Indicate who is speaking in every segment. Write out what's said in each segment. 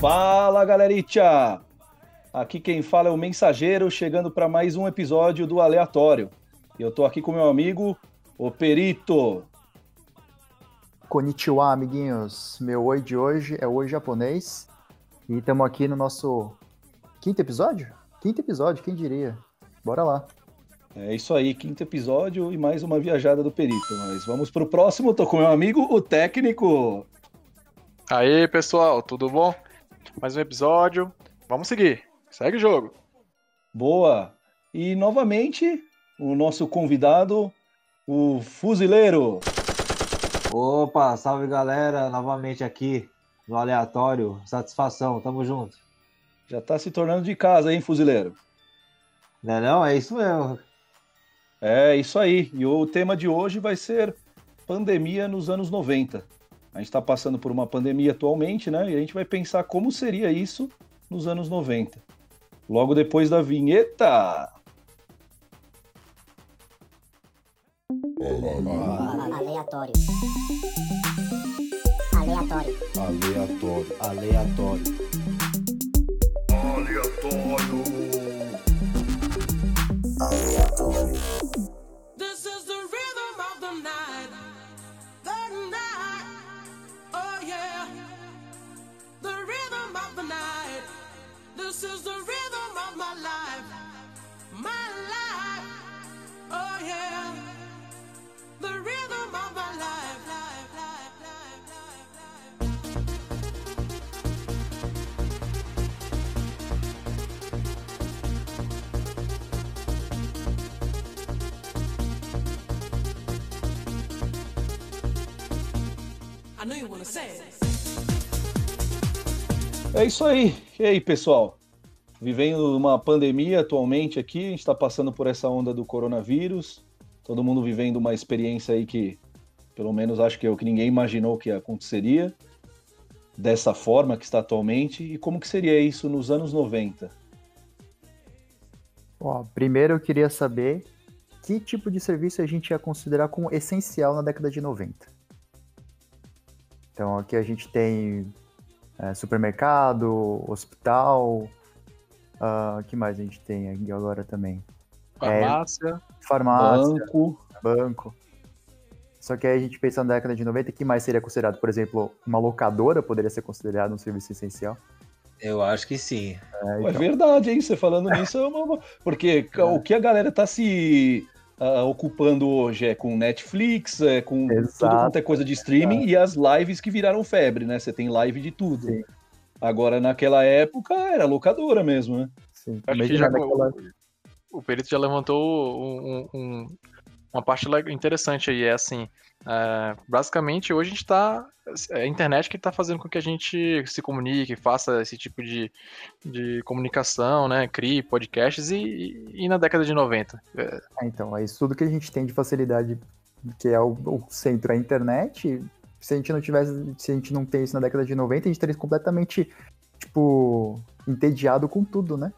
Speaker 1: Fala, galeritia! Aqui quem fala é o Mensageiro, chegando para mais um episódio do Aleatório. E eu tô aqui com meu amigo, o Perito.
Speaker 2: Konnichiwa, amiguinhos. Meu oi de hoje é oi japonês. E estamos aqui no nosso quinto episódio? Quinto episódio, quem diria? Bora lá.
Speaker 1: É isso aí, quinto episódio e mais uma viajada do Perito. Mas vamos pro próximo, tô com meu amigo, o técnico.
Speaker 3: Aí, pessoal, tudo bom? Mais um episódio. Vamos seguir. Segue o jogo.
Speaker 1: Boa. E novamente, o nosso convidado, o Fuzileiro.
Speaker 4: Opa, salve galera, novamente aqui no aleatório. Satisfação, tamo junto.
Speaker 1: Já tá se tornando de casa, hein, Fuzileiro?
Speaker 4: Não é não? É isso mesmo.
Speaker 1: É isso aí. E o tema de hoje vai ser pandemia nos anos 90. A gente está passando por uma pandemia atualmente, né? E a gente vai pensar como seria isso nos anos 90. Logo depois da vinheta.
Speaker 5: Aleatório. Aleatório.
Speaker 6: Aleatório. Aleatório.
Speaker 7: This
Speaker 1: É isso aí. E aí, pessoal? Vivendo uma pandemia atualmente aqui, a gente está passando por essa onda do coronavírus. Todo mundo vivendo uma experiência aí que, pelo menos acho que é o que ninguém imaginou que aconteceria dessa forma que está atualmente. E como que seria isso nos anos 90?
Speaker 2: Ó, primeiro eu queria saber que tipo de serviço a gente ia considerar como essencial na década de 90. Então aqui a gente tem é, supermercado, hospital, o que mais a gente tem aqui agora também?
Speaker 3: Farmácia.
Speaker 2: Farmácia,
Speaker 1: Banco.
Speaker 2: banco. Só que aí a gente pensa na década de 90, que mais seria considerado? Por exemplo, uma locadora poderia ser considerado um serviço essencial?
Speaker 4: Eu acho que sim.
Speaker 2: É,
Speaker 1: É
Speaker 2: então,
Speaker 1: verdade, hein? Você falando nisso é uma. Porque o que a galera tá se ah, ocupando hoje é com Netflix, é com tudo
Speaker 2: Exato.
Speaker 1: quanto é coisa de streaming e as lives que viraram febre, né? Você tem live de tudo.
Speaker 2: Sim.
Speaker 1: Agora, naquela época, era locadora mesmo, né?
Speaker 2: sim.
Speaker 3: Acho que já
Speaker 2: naquela-
Speaker 3: o Perito já levantou um- um- uma parte interessante aí. É assim, é, basicamente hoje a gente tá. É a internet que tá fazendo com que a gente se comunique, faça esse tipo de, de comunicação, né? Crie podcasts e, e- na década de 90. É,
Speaker 2: É, então, é isso tudo que a gente tem de facilidade, que é o, o centro, a internet. Se a gente não tivesse, se a gente não tem isso na década de 90, a gente estaria completamente, tipo, entediado com tudo, né?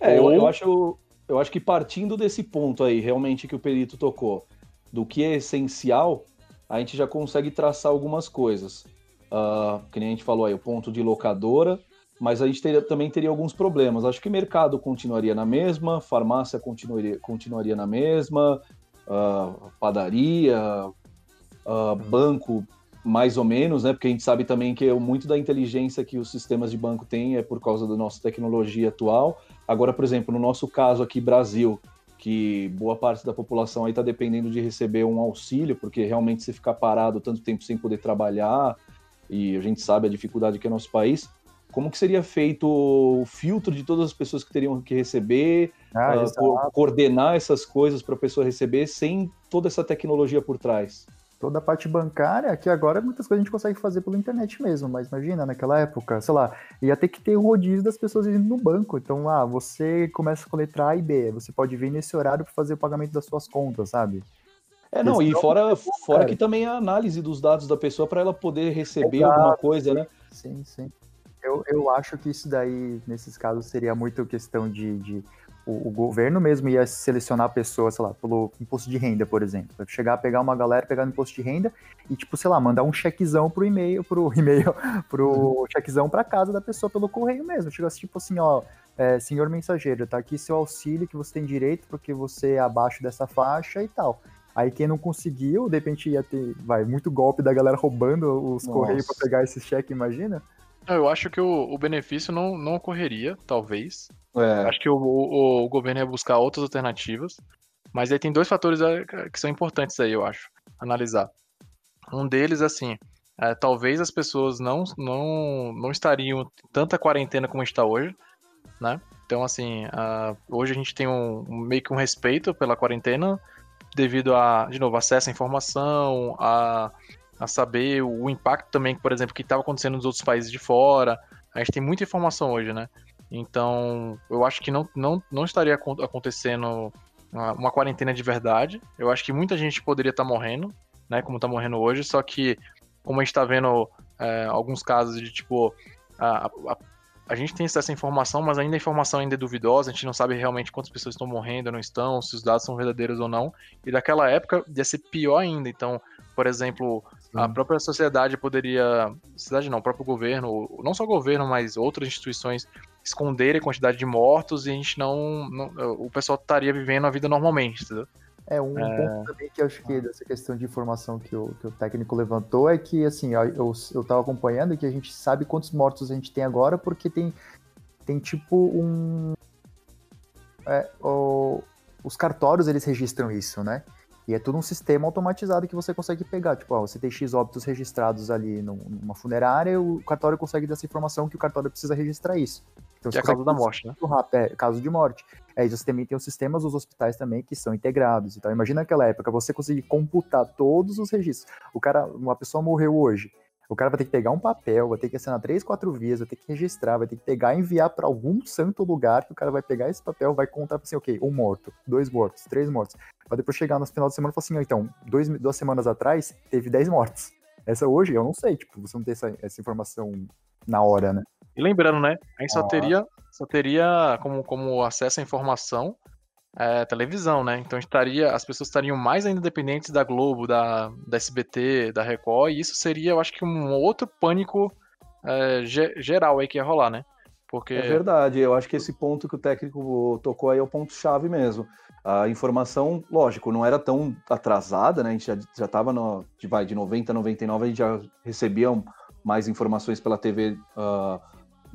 Speaker 1: É, eu,
Speaker 3: Ou-
Speaker 1: eu acho, eu acho que partindo desse ponto aí, realmente, que o Perito tocou, do que é essencial, a gente já consegue traçar algumas coisas. Ah, que nem a gente falou aí, o ponto de locadora, mas a gente teria- também teria alguns problemas. Acho que mercado continuaria na mesma, farmácia continuaria, continuaria na mesma, ah, padaria, ah, banco mais ou menos, né? Porque a gente sabe também que muito da inteligência que os sistemas de banco têm é por causa da nossa tecnologia atual. Agora, por exemplo, no nosso caso aqui, Brasil, que boa parte da população aí está dependendo de receber um auxílio, porque realmente se ficar parado tanto tempo sem poder trabalhar, e a gente sabe a dificuldade que é nosso país, como que seria feito o filtro de todas as pessoas que teriam que receber,
Speaker 2: Ah, exato.
Speaker 1: co- coordenar essas coisas para a pessoa receber sem toda essa tecnologia por trás?
Speaker 2: Toda a parte bancária, que agora muitas coisas a gente consegue fazer pela internet mesmo, mas imagina, naquela época, sei lá, ia ter que ter um rodízio das pessoas indo no banco. Então, ah, você começa com a letra A e B, você pode vir nesse horário para fazer o pagamento das suas contas, sabe?
Speaker 1: É, não, e
Speaker 2: Questão-
Speaker 1: fora, fora
Speaker 2: cara.
Speaker 1: que também a análise dos dados da pessoa para ela poder receber
Speaker 2: Exato.
Speaker 1: alguma coisa, né?
Speaker 2: Sim, sim. Eu, eu acho que isso daí, nesses casos, seria muito questão de, de o, o governo mesmo ia selecionar pessoas, sei lá, pelo imposto de renda, por exemplo. Vai chegar, pegar uma galera, pegar no imposto de renda e, tipo, sei lá, mandar um chequezão pro e-mail, pro e-mail, pro chequezão pra casa da pessoa pelo correio mesmo. Chega assim, tipo assim, ó, é, senhor mensageiro, tá aqui seu auxílio que você tem direito porque você é abaixo dessa faixa e tal. Aí quem não conseguiu, de repente ia ter, vai, muito golpe da galera roubando os
Speaker 1: Nossa.
Speaker 2: correios pra pegar esse cheque, imagina?
Speaker 3: Eu acho que o, o benefício não, não ocorreria, talvez.
Speaker 1: É,
Speaker 3: Acho que o, o, o governo ia buscar outras alternativas. Mas aí tem dois fatores eh, que são importantes aí, eu acho, analisar. Um deles, assim, é, talvez as pessoas não, não, não estariam tanta quarentena como está hoje, né? Então, assim, ah, hoje a gente tem um- meio que um respeito pela quarentena devido a, de novo, acesso à informação, a, a saber o impacto também, por exemplo, que estava acontecendo nos outros países de fora. A gente tem muita informação hoje, né? Então, eu acho que não, não, não estaria acon- acontecendo uma, uma quarentena de verdade. Eu acho que muita gente poderia estar morrendo, né? Como tá morrendo hoje, só que, como a gente tá vendo é, alguns casos de tipo. A, a, a gente tem acesso à informação, mas ainda a informação ainda é duvidosa, a gente não sabe realmente quantas pessoas estão morrendo ou não estão, se os dados são verdadeiros ou não. E daquela época ia ser pior ainda. Então, por exemplo, a própria sociedade poderia. Sociedade não, o próprio governo, não só o governo, mas outras instituições esconderem a quantidade de mortos e a gente não. não- o pessoal estaria vivendo a vida normalmente, entendeu?
Speaker 2: É, um ponto também que eu acho que dessa questão de informação que o, que o técnico levantou é que, assim, eu, eu tava acompanhando e que a gente sabe quantos mortos a gente tem agora, porque tem, tem tipo um. é, o- os cartórios eles registram isso, né? E é tudo um sistema automatizado que você consegue pegar. Tipo, ó, você tem X óbitos registrados ali num- numa funerária, o cartório consegue dar essa informação que o cartório precisa registrar isso. Então,
Speaker 3: Que é
Speaker 2: consegue
Speaker 3: da morte, né?
Speaker 2: muito rápido, é, caso de morte. É, você também tem os sistemas dos hospitais também que são integrados. Então, imagina naquela época, você conseguir computar todos os registros. O cara, uma pessoa morreu hoje. O cara vai ter que pegar um papel, vai ter que assinar três, quatro vias, vai ter que registrar, vai ter que pegar e enviar para algum santo lugar que o cara vai pegar esse papel, vai contar assim, ok, um morto, dois mortos, três mortos. Pra depois chegar no final de semana e falar assim, ó, então, dois, duas semanas atrás teve dez mortes. Essa hoje, eu não sei, tipo, você não tem essa, essa informação na hora, né?
Speaker 3: E lembrando, né? A gente só
Speaker 2: Ah.
Speaker 3: teria, só teria como, como acesso à informação é, televisão, né? Então estaria, as pessoas estariam mais ainda dependentes da Globo, da, da SBT, da Record, e isso seria, eu acho que um outro pânico é, ge- geral aí que ia rolar, né? Porque
Speaker 1: É verdade, eu acho que esse ponto que o técnico tocou aí é o ponto-chave mesmo. A informação, lógico, não era tão atrasada, né? A gente já, já tava no, de, de 90 a 99, a gente já recebia mais informações pela TV ah,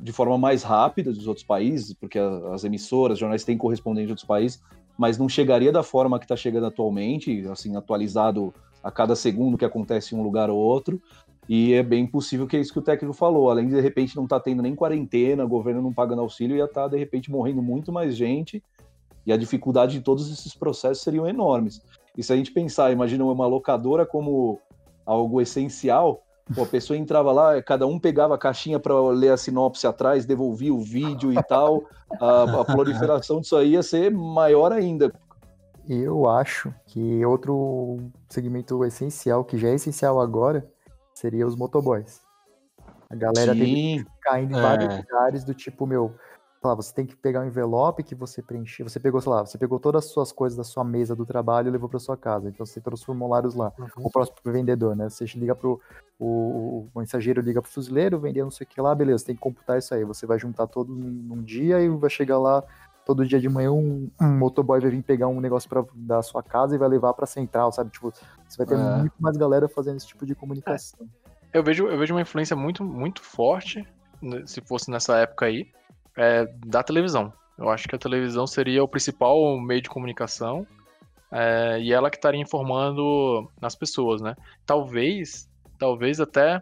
Speaker 1: de forma mais rápida dos outros países, porque as emissoras, jornais têm correspondente de outros países, mas não chegaria da forma que está chegando atualmente, assim, atualizado a cada segundo que acontece em um lugar ou outro. E é bem possível que é isso que o técnico falou. Além de, de repente, não tá tendo nem quarentena, o governo não pagando auxílio, ia estar, de repente, morrendo muito mais gente. E a dificuldade de todos esses processos seriam enormes. E se a gente pensar, imagina uma locadora como algo essencial, pô, a pessoa entrava lá, cada um pegava a caixinha para ler a sinopse atrás, devolvia o vídeo e tal. A, a proliferação disso aí ia ser maior ainda.
Speaker 2: Eu acho que outro segmento essencial, que já é essencial agora, seria os motoboys. A galera tem
Speaker 1: Sim,
Speaker 2: ficar indo em
Speaker 4: É.
Speaker 2: vários lugares do tipo, meu, lá, você tem que pegar um envelope que você preencheu, você pegou, sei lá, você pegou todas as suas coisas da sua mesa do trabalho e levou para sua casa. Então você tem todos os formulários lá. O próximo vendedor, né? Você liga pro o, o mensageiro liga pro fuzileiro, vender não sei o que lá, beleza, tem que computar isso aí. Você vai juntar todo num, num dia e vai chegar lá todo dia de manhã um, um motoboy vai vir pegar um negócio pra, da sua casa e vai levar pra central, sabe? Tipo, você vai ter
Speaker 1: É.
Speaker 2: muito mais galera fazendo esse tipo de comunicação.
Speaker 3: eu vejo, eu vejo uma influência muito, muito forte, né, se fosse nessa época aí, é, da televisão. Eu acho que a televisão seria o principal meio de comunicação é, e ela que estaria informando as pessoas, né? Talvez, talvez até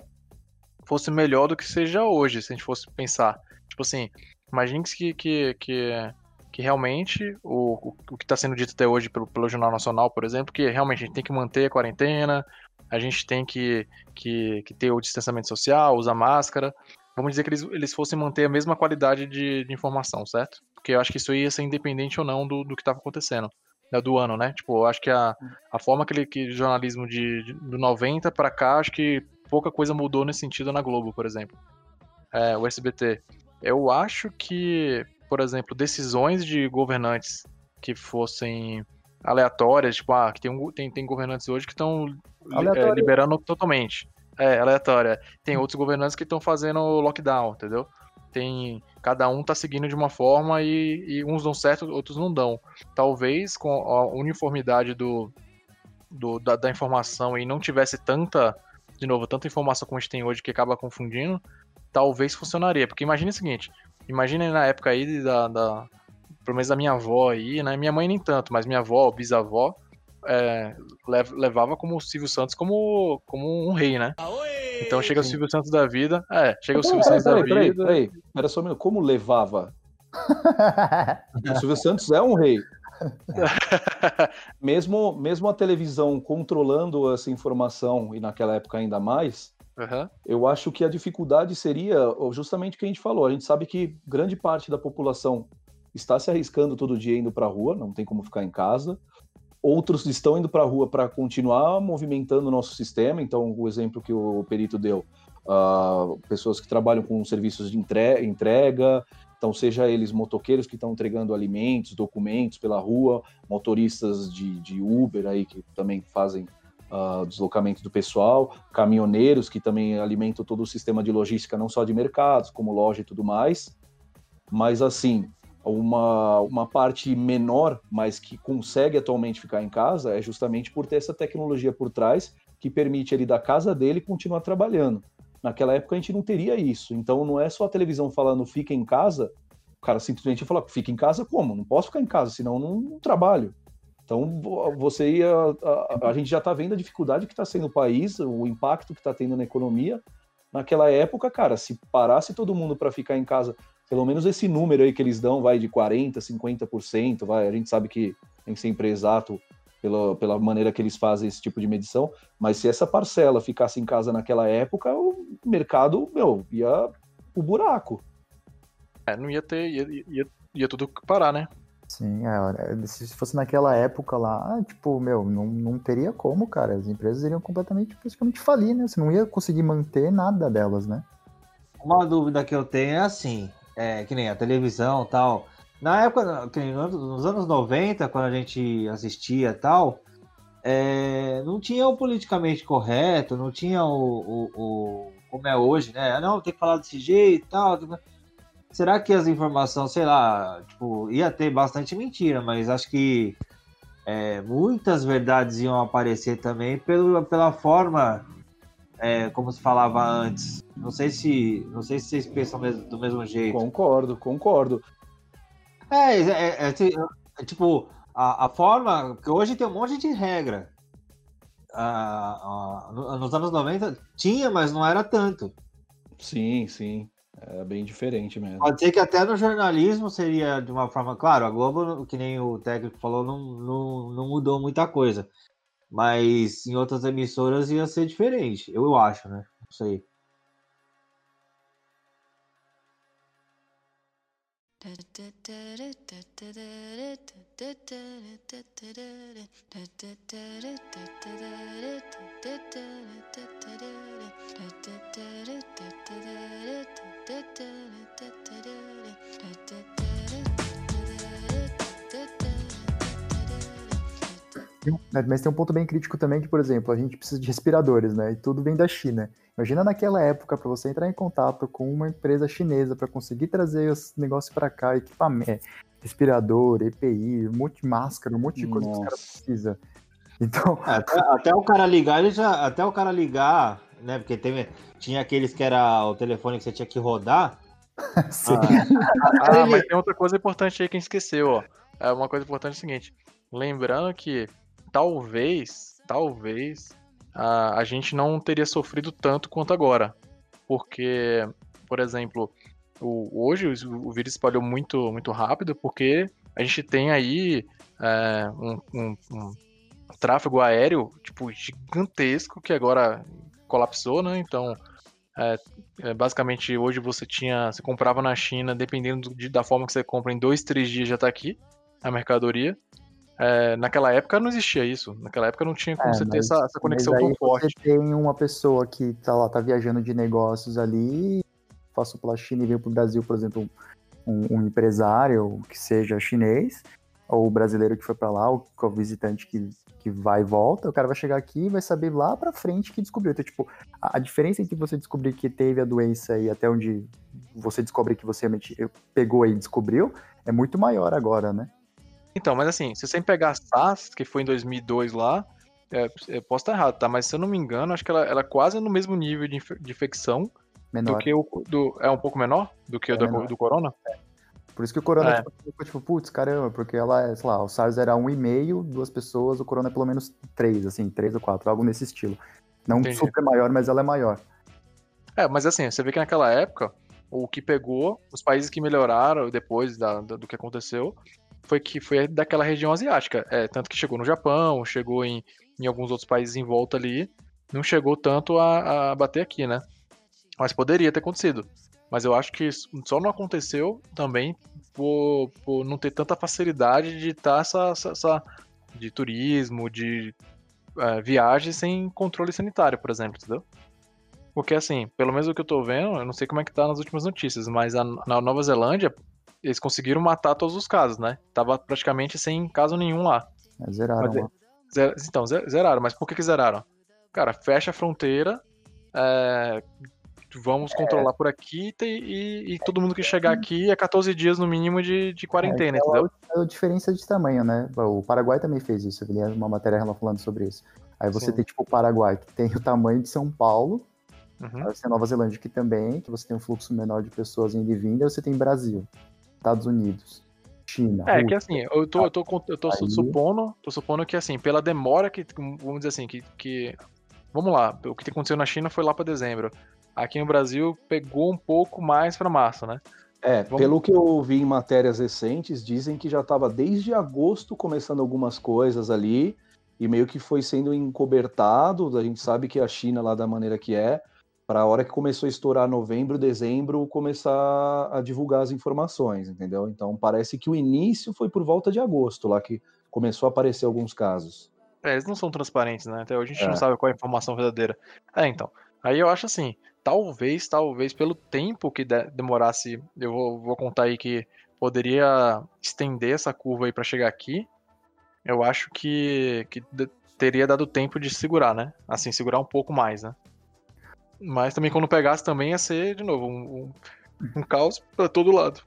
Speaker 3: fosse melhor do que seja hoje, se a gente fosse pensar. Tipo assim, imagine que, que, que, que realmente o, o, que está sendo dito até hoje pelo, pelo Jornal Nacional, por exemplo, que realmente a gente tem que manter a quarentena, a gente tem que, que, que ter o distanciamento social, usar máscara. Vamos dizer que eles, eles fossem manter a mesma qualidade de, de informação, certo? Porque eu acho que isso ia ser independente ou não do, do que estava acontecendo. né, Do ano, né? Tipo, eu acho que a, a forma que, ele, que jornalismo de, de, do 90 para cá, acho que pouca coisa mudou nesse sentido na Globo, por exemplo. É, o SBT. Eu acho que por exemplo, decisões de governantes que fossem aleatórias, tipo, ah, que tem, um, tem, tem governantes hoje que estão
Speaker 2: Aleatório.
Speaker 3: liberando totalmente. É, aleatória. Tem outros governantes que estão fazendo lockdown, entendeu? Tem. Cada um tá seguindo de uma forma e, e uns dão certo, outros não dão. Talvez com a uniformidade do, do da, da informação e não tivesse tanta, de novo, tanta informação como a gente tem hoje que acaba confundindo, talvez funcionaria. Porque imagine o seguinte, imagine na época aí da, da pelo menos da minha avó aí, né? Minha mãe nem tanto, mas minha avó, bisavó, é, lev- levava como o Silvio Santos como, como um rei, né? Então chega o Silvio Santos da vida. É, chega o Silvio Santos da
Speaker 1: peraí, peraí,
Speaker 3: vida.
Speaker 1: peraí. Pera só um minuto. Como levava? O Silvio Santos é um rei. Mesmo, mesmo a televisão controlando essa informação, e naquela época ainda mais,
Speaker 3: Aham.
Speaker 1: eu acho que a dificuldade seria justamente o que a gente falou. A gente sabe que grande parte da população está se arriscando todo dia indo para a rua, não tem como ficar em casa. Outros estão indo para a rua para continuar movimentando o nosso sistema. Então, o exemplo que o perito deu, ah, pessoas que trabalham com serviços de entre- entrega, então seja eles motoqueiros que estão entregando alimentos, documentos pela rua, motoristas de, de Uber aí que também fazem ah, deslocamento do pessoal, caminhoneiros que também alimentam todo o sistema de logística, não só de mercados, como loja e tudo mais. Mas assim, uma, uma parte menor, mas que consegue atualmente ficar em casa, é justamente por ter essa tecnologia por trás que permite ele da casa dele continuar trabalhando. Naquela época a gente não teria isso. Então não é só a televisão falando fica em casa, o cara simplesmente fala, fica em casa como? Não posso ficar em casa, senão não, não trabalho. Então vo- você ia. A, a gente já está vendo a dificuldade que está sendo o país, o impacto que está tendo na economia. Naquela época, cara, se parasse todo mundo para ficar em casa, pelo menos esse número aí que eles dão vai de 40%, 50%, vai, a gente sabe que tem que ser sempre exato pela, pela maneira que eles fazem esse tipo de medição, mas se essa parcela ficasse em casa naquela época, o mercado, meu, ia o buraco.
Speaker 3: É, não ia ter. Ia, ia, ia tudo parar, né?
Speaker 2: Sim, é, se fosse naquela época lá, tipo, meu, não, não teria como, cara. As empresas iriam completamente, praticamente falir, né? Você não ia conseguir manter nada delas, né?
Speaker 4: Uma dúvida que eu tenho é assim, é, que nem a televisão tal. Na época, que nem nos anos 90, quando a gente assistia tal, é, não tinha o politicamente correto, não tinha o, o- o- como é hoje, né? Ah, Não, tem que falar desse jeito e tal. Será que as informações, sei lá, tipo, ia ter bastante mentira, mas acho que é, muitas verdades iam aparecer também pelo, pela forma é, como se falava antes. Não sei se, não sei se vocês pensam do mesmo jeito.
Speaker 1: Concordo, concordo.
Speaker 4: É, é, é, é, é tipo, a, a forma. Porque hoje tem um monte de regra. Ah, ah, no- nos anos 90 tinha, mas não era tanto.
Speaker 1: Sim, sim. É bem diferente mesmo.
Speaker 4: Pode ser que até no jornalismo seria de uma forma. Claro, a Globo, que nem o técnico falou, não, não, não mudou muita coisa. Mas em outras emissoras ia ser diferente, eu acho, né? Não sei.
Speaker 2: Mas tem um ponto bem crítico também que, por exemplo, a gente precisa de respiradores, né? E tudo vem da China. Imagina naquela época para você entrar em contato com uma empresa chinesa para conseguir trazer os negócios para cá, equipamento, é, respirador, EPI, um monte de máscara, um monte de coisa que os caras
Speaker 1: Nossa.
Speaker 2: precisam. Então,
Speaker 4: É, Até, até o cara ligar, ele já. Até o cara ligar, né? Porque teve, tinha aqueles que era o telefone que você tinha que rodar.
Speaker 2: sim.
Speaker 3: Ah, mas tem outra coisa importante aí que a gente esqueceu, ó. É uma coisa importante é o seguinte. Lembrando que talvez, talvez, a, a gente não teria sofrido tanto quanto agora. Porque, por exemplo, o, hoje o, o vírus espalhou muito, muito rápido porque a gente tem aí é, um, um- um tráfego aéreo tipo, gigantesco que agora colapsou, né? Então, é, é, basicamente, hoje você tinha. Você comprava na China, dependendo de- da forma que você compra, em dois, três dias já tá aqui a mercadoria. É, naquela época não existia isso. Naquela época não tinha como
Speaker 2: É,
Speaker 3: você ter
Speaker 2: mas-
Speaker 3: essa, essa conexão tão forte.
Speaker 2: Você tem uma pessoa que tá lá, tá viajando de negócios ali, passou pela China e veio pro Brasil, por exemplo, um, um empresário que seja chinês, ou o brasileiro que foi para lá, ou o visitante que, que vai e volta, o cara vai chegar aqui e vai saber lá pra frente que descobriu. Então, tipo, a, a diferença entre você descobrir que teve a doença e até onde você descobre que você realmente pegou e descobriu é muito maior agora, né?
Speaker 3: Então, mas assim, se você pegar a SARS, que foi em 2002 lá, é, eu posso estar errado, tá? Mas se eu não me engano, acho que ela, ela é quase no mesmo nível de, infe- de infecção
Speaker 2: Menor.
Speaker 3: do que o do, é um pouco menor do que o
Speaker 2: É
Speaker 3: do,
Speaker 2: menor.
Speaker 3: do corona.
Speaker 2: Por isso que o corona
Speaker 3: É.
Speaker 2: tipo, ficou tipo, putz, caramba, porque ela é, sei lá, o SARS era um e meio, duas pessoas, o corona é pelo menos três, assim, três ou quatro, algo nesse estilo. Não
Speaker 3: Entendi.
Speaker 2: super maior, mas ela é maior.
Speaker 3: É, mas assim, você vê que naquela época, o que pegou, os países que melhoraram depois da, da- do que aconteceu, foi que foi daquela região asiática. É, tanto que chegou no Japão, chegou em, em alguns outros países em volta ali, não chegou tanto a, a bater aqui, né? Mas poderia ter acontecido. Mas eu acho que só não aconteceu também por, por não ter tanta facilidade de estar essa, essa, essa- de turismo, de é, viagem sem controle sanitário, por exemplo, entendeu? Porque assim, pelo menos o que eu tô vendo, eu não sei como é que tá nas últimas notícias, mas a- na Nova Zelândia, eles conseguiram matar todos os casos, né? Tava praticamente sem caso nenhum lá.
Speaker 2: É, zeraram
Speaker 3: Mas é-. Zer- Então, ze- zeraram, mas por que que zeraram? Cara, fecha a fronteira, é, vamos controlar por aqui e, e- e todo mundo que chegar aqui é 14 dias no mínimo de, de quarentena,
Speaker 2: É,
Speaker 3: entendeu?
Speaker 2: É a diferença de tamanho, né? O Paraguai também fez isso, eu li uma matéria falando sobre isso. Aí você
Speaker 3: Sim.
Speaker 2: tem, tipo, o Paraguai, que tem o tamanho de São Paulo,
Speaker 3: Uhum.
Speaker 2: aí você tem a Nova Zelândia, que também, que você tem um fluxo menor de pessoas indo e vindo, aí você tem Brasil, Estados Unidos, China,
Speaker 3: É, que
Speaker 2: Rússia.
Speaker 3: assim, eu tô, eu tô, eu tô
Speaker 2: Aí-
Speaker 3: supondo, tô supondo que assim, pela demora que, vamos dizer assim, que, que vamos lá, o que aconteceu na China foi lá pra dezembro. Aqui no Brasil pegou um pouco mais pra março, né?
Speaker 1: É,
Speaker 3: Vamos-
Speaker 1: pelo que eu vi em matérias recentes, dizem que já estava desde agosto começando algumas coisas ali e meio que foi sendo encobertado. A gente sabe que a China, lá da maneira que é, para a hora que começou a estourar novembro, dezembro, começar a divulgar as informações, entendeu? Então parece que o início foi por volta de agosto, lá que começou a aparecer alguns casos.
Speaker 3: É, eles não são transparentes, né? Até hoje a gente
Speaker 1: É.
Speaker 3: não sabe qual é a informação verdadeira. É, então. Aí eu acho assim, talvez, talvez, pelo tempo que de- demorasse, eu vou, vou contar aí que poderia estender essa curva aí pra chegar aqui. Eu acho que, que teria dado tempo de segurar, né? Assim, segurar um pouco mais, né? Mas também quando pegasse também ia ser, de novo, um, um, um caos pra todo lado.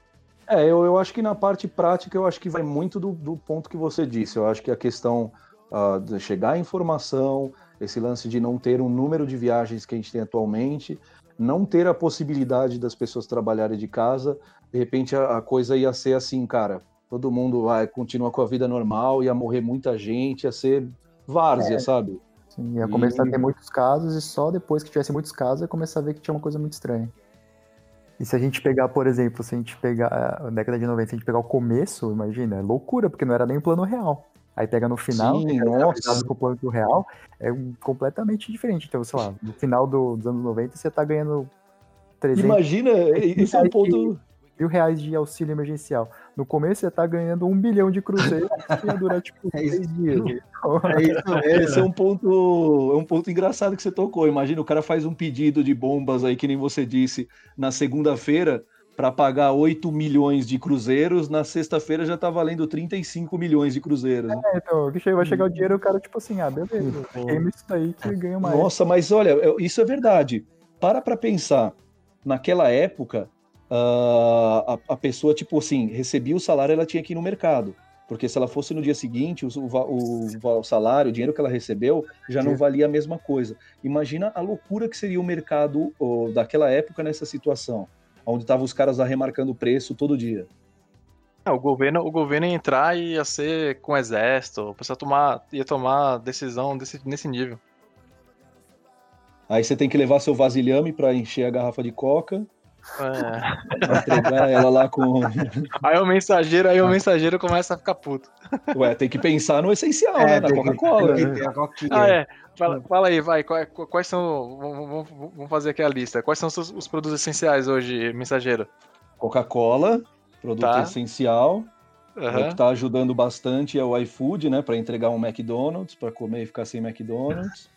Speaker 1: É, eu, eu acho que na parte prática, eu acho que vai muito do, do ponto que você disse. Eu acho que a questão ah, de chegar a informação, esse lance de não ter um número de viagens que a gente tem atualmente, não ter a possibilidade das pessoas trabalharem de casa, de repente a, a coisa ia ser assim, cara, todo mundo vai continuar com a vida normal, ia morrer muita gente, ia ser várzea, sabe?
Speaker 2: Sim, ia começar
Speaker 1: E-
Speaker 2: a ter muitos casos e só depois que tivesse muitos casos ia começar a ver que tinha uma coisa muito estranha. E se a gente pegar, por exemplo, se a gente pegar a década de 90, se a gente pegar o começo, imagina, é loucura, porque não era nem plano real. Aí pega no final,
Speaker 1: Sim, nossa.
Speaker 2: com o plano real, é completamente diferente. Então, sei lá, no final do- dos anos 90 você tá ganhando 300
Speaker 1: Imagina, esse é um ponto.
Speaker 2: mil reais de auxílio emergencial. No começo você tá ganhando um bilhão de cruzeiros que ia durar tipo
Speaker 4: É isso.
Speaker 2: três dias.
Speaker 4: É isso
Speaker 1: Esse é um ponto, é um ponto engraçado que você tocou. Imagina, o cara faz um pedido de bombas aí, que nem você disse, na segunda-feira, para pagar 8 milhões de cruzeiros, na sexta-feira já tá valendo 35 milhões de cruzeiros. né?
Speaker 2: É, então, vai chegar o dinheiro, o cara, tipo assim, ah, beleza, queima isso daí que ganha mais.
Speaker 1: Nossa, mas olha, isso é verdade. Para pra pensar. Naquela época, ah, a, a pessoa, tipo assim, recebia o salário, ela tinha que ir no mercado. Porque se ela fosse no dia seguinte, o, o o, salário, o dinheiro que ela recebeu, já não valia a mesma coisa. Imagina a loucura que seria o mercado ô, daquela época nessa situação, onde estavam os caras lá remarcando o preço todo dia.
Speaker 3: É, o governo, o governo ia entrar e ia ser com o exército, o pessoal tomar, ia tomar decisão desse, nesse nível.
Speaker 1: Aí você tem que levar seu vasilhame para encher a garrafa de coca,
Speaker 3: É.
Speaker 1: entregar ela lá com.
Speaker 3: Aí o mensageiro, aí o mensageiro começa a ficar puto.
Speaker 1: Ué, tem que pensar no essencial,
Speaker 4: É,
Speaker 1: né? Na Coca-Cola.
Speaker 4: coquinha.
Speaker 3: Ah, é. Fala, fala aí, vai. Quais, quais são. Vamos, fazer aqui a lista. Quais são os, produtos essenciais hoje, mensageiro?
Speaker 1: Coca-Cola, produto
Speaker 3: Tá.
Speaker 1: essencial. O
Speaker 3: Aham.
Speaker 1: que tá ajudando bastante é o iFood, né? Para entregar um McDonald's, para comer e ficar sem McDonald's.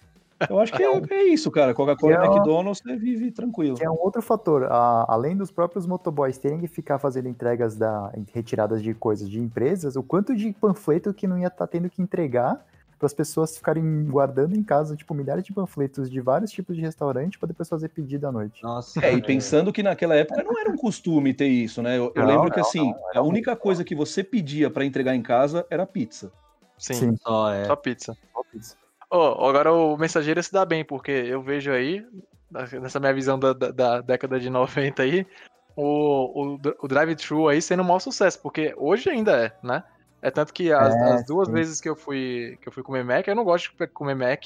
Speaker 1: Eu acho que é, é isso, cara. Coca-Cola e
Speaker 2: É.
Speaker 1: McDonald's, você vive tranquilo.
Speaker 2: Que é um outro fator. a- além dos próprios motoboys terem que ficar fazendo entregas da retiradas de coisas de empresas, o quanto de panfleto que não ia estar tendo que entregar para as pessoas ficarem guardando em casa, tipo, milhares de panfletos de vários tipos de restaurante para depois fazer pedido à noite.
Speaker 4: Nossa.
Speaker 1: É, e pensando que naquela época não era um costume ter isso, né? Eu, eu
Speaker 2: Não,
Speaker 1: lembro que
Speaker 2: não,
Speaker 1: assim, a única coisa que você pedia pra entregar em casa era pizza.
Speaker 3: Sim,
Speaker 2: Sim.
Speaker 4: Só é.
Speaker 3: só pizza. Ó, agora o mensageiro se dá bem, porque eu vejo aí, nessa minha visão da, da- da década de 90 aí, o, o, o drive-thru aí sendo um maior sucesso, porque hoje ainda é, né? É tanto que as,
Speaker 2: É,
Speaker 3: as duas
Speaker 2: sim.
Speaker 3: vezes que eu fui que eu fui comer Mac, eu não gosto de comer Mac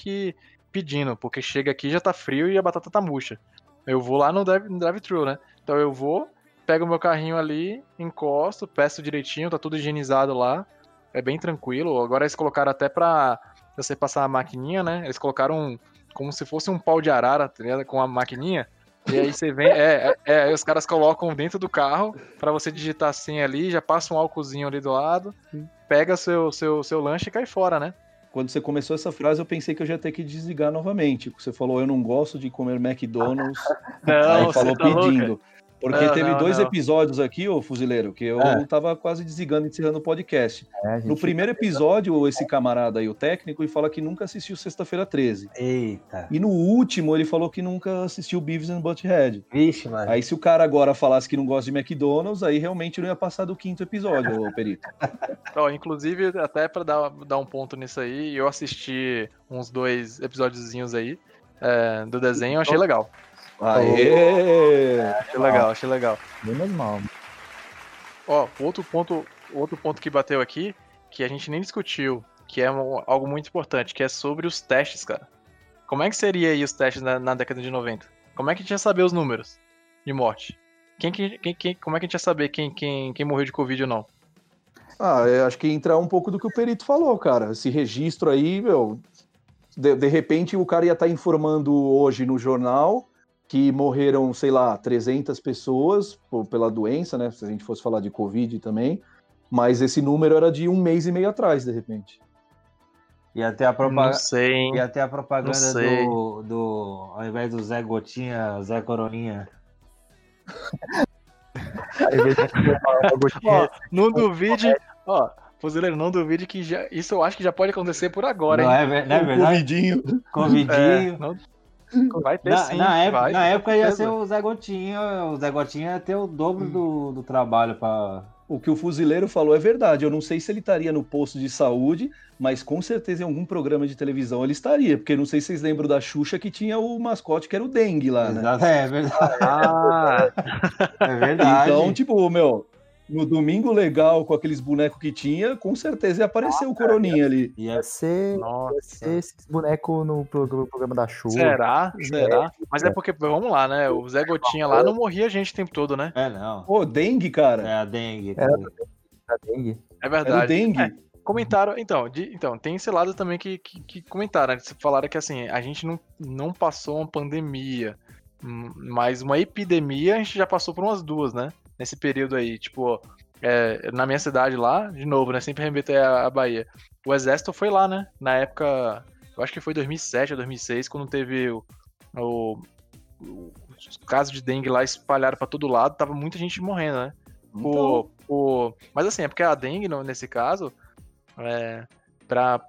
Speaker 3: pedindo, porque chega aqui já tá frio e a batata tá murcha. Eu vou lá no drive- no drive-thru, né? Então eu vou, pego o meu carrinho ali, encosto, peço direitinho, tá tudo higienizado lá. É bem tranquilo. Agora eles colocaram até pra você passar a maquininha, né? Eles colocaram como se fosse um pau de arara, tá ligado? Com a maquininha. E aí você vem, é, é, é, aí os caras colocam dentro do carro pra você digitar assim ali, já passa um álcoolzinho ali do lado, pega seu, seu, seu lanche e cai fora, né?
Speaker 1: Quando você começou essa frase, eu pensei que eu já ia ter que desligar novamente. Você falou, eu não gosto de comer McDonald's. aí
Speaker 3: Não,
Speaker 1: falou
Speaker 3: você tá
Speaker 1: pedindo. Porque
Speaker 3: Não,
Speaker 1: teve
Speaker 3: não,
Speaker 1: dois
Speaker 3: não.
Speaker 1: episódios aqui, ô fuzileiro, que eu
Speaker 4: É.
Speaker 1: tava quase desligando e encerrando o podcast.
Speaker 2: É,
Speaker 1: No primeiro episódio, esse camarada aí, o técnico, ele fala que nunca assistiu Sexta-feira 13.
Speaker 4: Eita.
Speaker 1: E no último, ele falou que nunca assistiu Beavis and Butthead.
Speaker 4: Vixe, mano.
Speaker 1: Aí se o cara agora falasse que não gosta de McDonald's, aí realmente não ia passar do quinto episódio, ô Perito.
Speaker 3: Ó, inclusive, até pra dar, dar um ponto nisso aí, eu assisti uns dois episódiozinhos aí é, do desenho, eu achei legal.
Speaker 1: Aê!
Speaker 3: Achei legal, achei legal.
Speaker 2: Menos mal.
Speaker 3: Ó, outro ponto, outro ponto que bateu aqui, que a gente nem discutiu, que é um- algo muito importante, que é sobre os testes, cara. Como é que seria aí os testes na, na década de 90? Como é que a gente ia saber os números de morte? Quem, que- quem, quem, como é que a gente ia saber quem, quem, quem morreu de Covid ou não?
Speaker 1: Ah, eu acho que entrar um pouco do que o Perito falou, cara. Esse registro aí, meu. De, de repente o cara ia estar informando hoje no jornal que morreram, sei lá, 300 pessoas por- pela doença, né? Se a gente fosse falar de Covid também. Mas esse número era de um mês e meio atrás, de repente.
Speaker 4: Ia ter a propaganda.
Speaker 3: sei, hein?
Speaker 4: Ia ter a propaganda do, do. Ao invés do Zé Gotinha, Zé Coroninha.
Speaker 3: Ó, não duvide, ó, fuzileiro, não duvide que já, isso eu acho que já pode acontecer por agora,
Speaker 4: não,
Speaker 3: hein?
Speaker 4: é, não é verdade?
Speaker 1: Covidinho.
Speaker 4: Convidinho.
Speaker 3: É, não- vai ter
Speaker 4: Na,
Speaker 3: sim,
Speaker 4: na época,
Speaker 3: vai,
Speaker 4: na época ia ser o Zé Gotinha. O Zé Gotinha ia ter o dobro do, do trabalho pra.
Speaker 1: O que o fuzileiro falou é verdade. Eu não sei se ele estaria no posto de saúde, mas com certeza em algum programa de televisão ele estaria. Porque não sei se vocês lembram da Xuxa que tinha o mascote que era o dengue lá, né?
Speaker 4: É verdade.
Speaker 3: Ah,
Speaker 4: É verdade.
Speaker 1: Então, tipo, meu, no domingo legal com aqueles bonecos que tinha, com certeza ia aparecer o Coroninha ali.
Speaker 4: Ia
Speaker 2: ia ser, ia
Speaker 3: nossa.
Speaker 2: ser esses bonecos no pro- no programa da chuva.
Speaker 3: Será? Será? Mas é porque, vamos lá, né? O Zé Gotinha lá não morria gente o tempo todo, né?
Speaker 4: É, não.
Speaker 1: Pô, dengue, cara.
Speaker 4: É a dengue.
Speaker 2: Era
Speaker 4: cara.
Speaker 2: da dengue.
Speaker 3: É
Speaker 1: Era
Speaker 3: verdade.
Speaker 1: dengue.
Speaker 3: É, comentaram, então, de- então, tem esse lado também que, que, que comentaram, né? falaram que assim, a gente não, não passou uma pandemia, hum, mas uma epidemia a gente já passou por umas duas, né? Nesse período aí, tipo, é, na minha cidade lá, de novo, né? Sempre remeter a, a Bahia. O exército foi lá, né? Na época, eu acho que foi 2007 ou 2006, quando teve o, o, o- os casos de dengue lá espalharam pra todo lado, tava muita gente morrendo, né?
Speaker 1: Então,
Speaker 3: O, o, mas assim, é porque a dengue, no- nesse caso, é, pra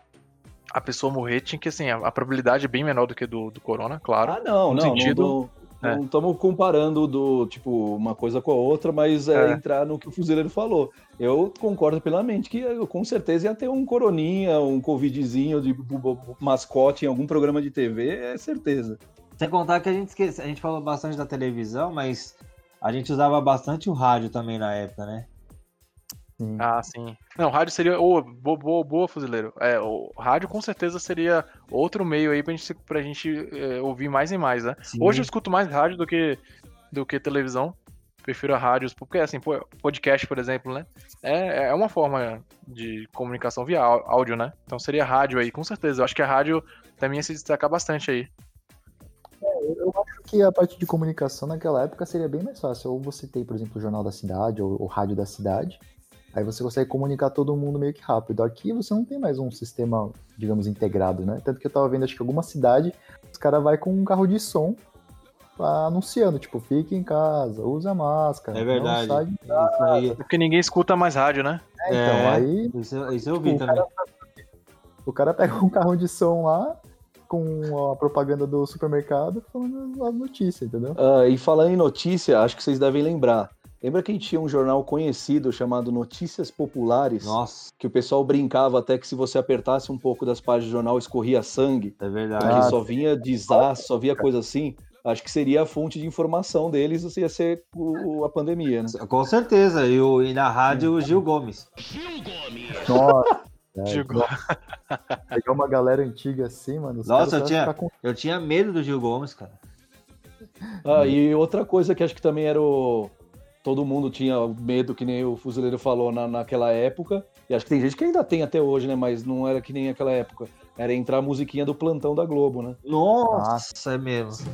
Speaker 3: a pessoa morrer, tinha que, assim, a, a probabilidade é bem menor do que do, do corona, claro.
Speaker 1: Ah, não,
Speaker 3: no
Speaker 1: não,
Speaker 3: sentido-
Speaker 1: não,
Speaker 3: é.
Speaker 1: não estamos comparando do tipo uma coisa com a outra, mas é,
Speaker 3: É.
Speaker 1: entrar no que o fuzileiro falou. Eu concordo plenamente que eu, com certeza ia ter um coroninha, um covidzinho de mascote em algum programa de TV, é certeza.
Speaker 4: Sem contar que a gente esquece, a gente falou bastante da televisão, mas a gente usava bastante o rádio também na época, né?
Speaker 2: Sim.
Speaker 3: Ah, sim. Não, rádio seria. Ô, boa, boa, boa, fuzileiro. É, o rádio com certeza seria outro meio aí pra gente, pra gente é, ouvir mais e mais, né?
Speaker 4: Sim.
Speaker 3: Hoje eu escuto mais rádio do que, do que televisão. Prefiro a rádios, porque assim, podcast, por exemplo, né? É, é uma forma de comunicação via áudio, né? Então seria rádio aí, com certeza. Eu acho que a rádio também ia se destacar bastante aí.
Speaker 2: Eu acho que a parte de comunicação naquela época seria bem mais fácil. Ou você tem, por exemplo, o Jornal da Cidade ou o Rádio da Cidade. Aí você consegue comunicar todo mundo meio que rápido. Aqui você não tem mais um sistema, digamos, integrado, né? Tanto que eu tava vendo, acho que alguma cidade, os caras vai com um carro de som lá anunciando, tipo, fique em casa, usa máscara.
Speaker 4: É
Speaker 2: não
Speaker 4: verdade.
Speaker 2: sai de
Speaker 4: Isso aí.
Speaker 3: Porque ninguém escuta mais rádio, né?
Speaker 2: É, então,
Speaker 4: É.
Speaker 2: aí
Speaker 4: Isso, isso eu vi
Speaker 2: Tipo, o
Speaker 4: também.
Speaker 2: o cara pega um carro de som lá, com a propaganda do supermercado, falando as notícias, entendeu?
Speaker 1: Ah, e falando em notícia, acho que vocês devem lembrar. Lembra que a gente tinha um jornal conhecido chamado Notícias Populares?
Speaker 4: Nossa,
Speaker 1: Que o pessoal brincava até que se você apertasse um pouco das páginas do jornal, escorria sangue.
Speaker 4: é verdade.
Speaker 1: Porque só vinha desastre, só via coisa assim. Acho que seria a fonte de informação deles, ia ser o- a pandemia, né?
Speaker 4: Com certeza. E, o, e na rádio, o Gil Gomes.
Speaker 2: Nossa, é,
Speaker 3: Digo,
Speaker 2: pegar uma galera antiga assim, mano. os
Speaker 4: Nossa, eu tinha-
Speaker 2: ficar com-
Speaker 4: Eu tinha medo do Gil Gomes, cara.
Speaker 1: Ah, e outra coisa que acho que também era o. Todo mundo tinha medo, que nem o fuzileiro falou na, naquela época. E acho que tem gente que ainda tem até hoje, né? Mas não era que nem aquela época. Era entrar a musiquinha do plantão da Globo, né?
Speaker 4: Nossa, é mesmo.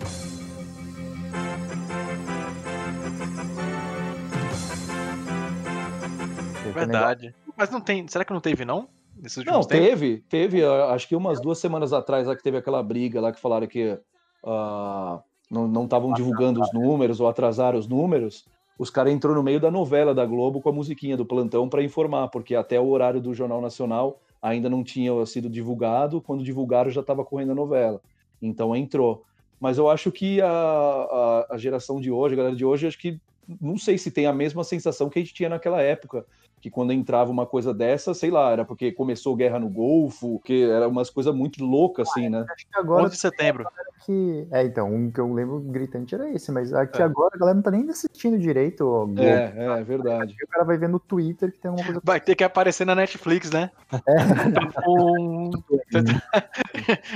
Speaker 3: verdade. Mas não tem. Será que não teve, não? Nesses
Speaker 1: Não,
Speaker 3: últimos tempos?
Speaker 1: teve, teve. ah, Acho que umas duas semanas atrás lá que teve aquela briga lá que falaram que ah, não estavam divulgando os números ou atrasaram os números. Os caras entrou no meio da novela da Globo com a musiquinha do plantão para informar, porque até o horário do Jornal Nacional ainda não tinha sido divulgado. Quando divulgaram já estava correndo a novela. Então entrou. Mas eu acho que a, a, a geração de hoje, a galera de hoje, acho que não sei se tem a mesma sensação que a gente tinha naquela época que quando entrava uma coisa dessa, sei lá, era porque começou guerra no Golfo, que era umas coisas muito loucas, assim, né?
Speaker 2: Acho que agora
Speaker 3: 11 de setembro.
Speaker 2: que. É, então, um que eu lembro gritante era esse, mas aqui
Speaker 3: É.
Speaker 2: agora a galera não tá nem assistindo direito. ó.
Speaker 1: É, é, é verdade.
Speaker 2: O cara vai ver no Twitter que tem alguma coisa.
Speaker 3: Vai ter que aparecer na Netflix, né? Um- Você tá-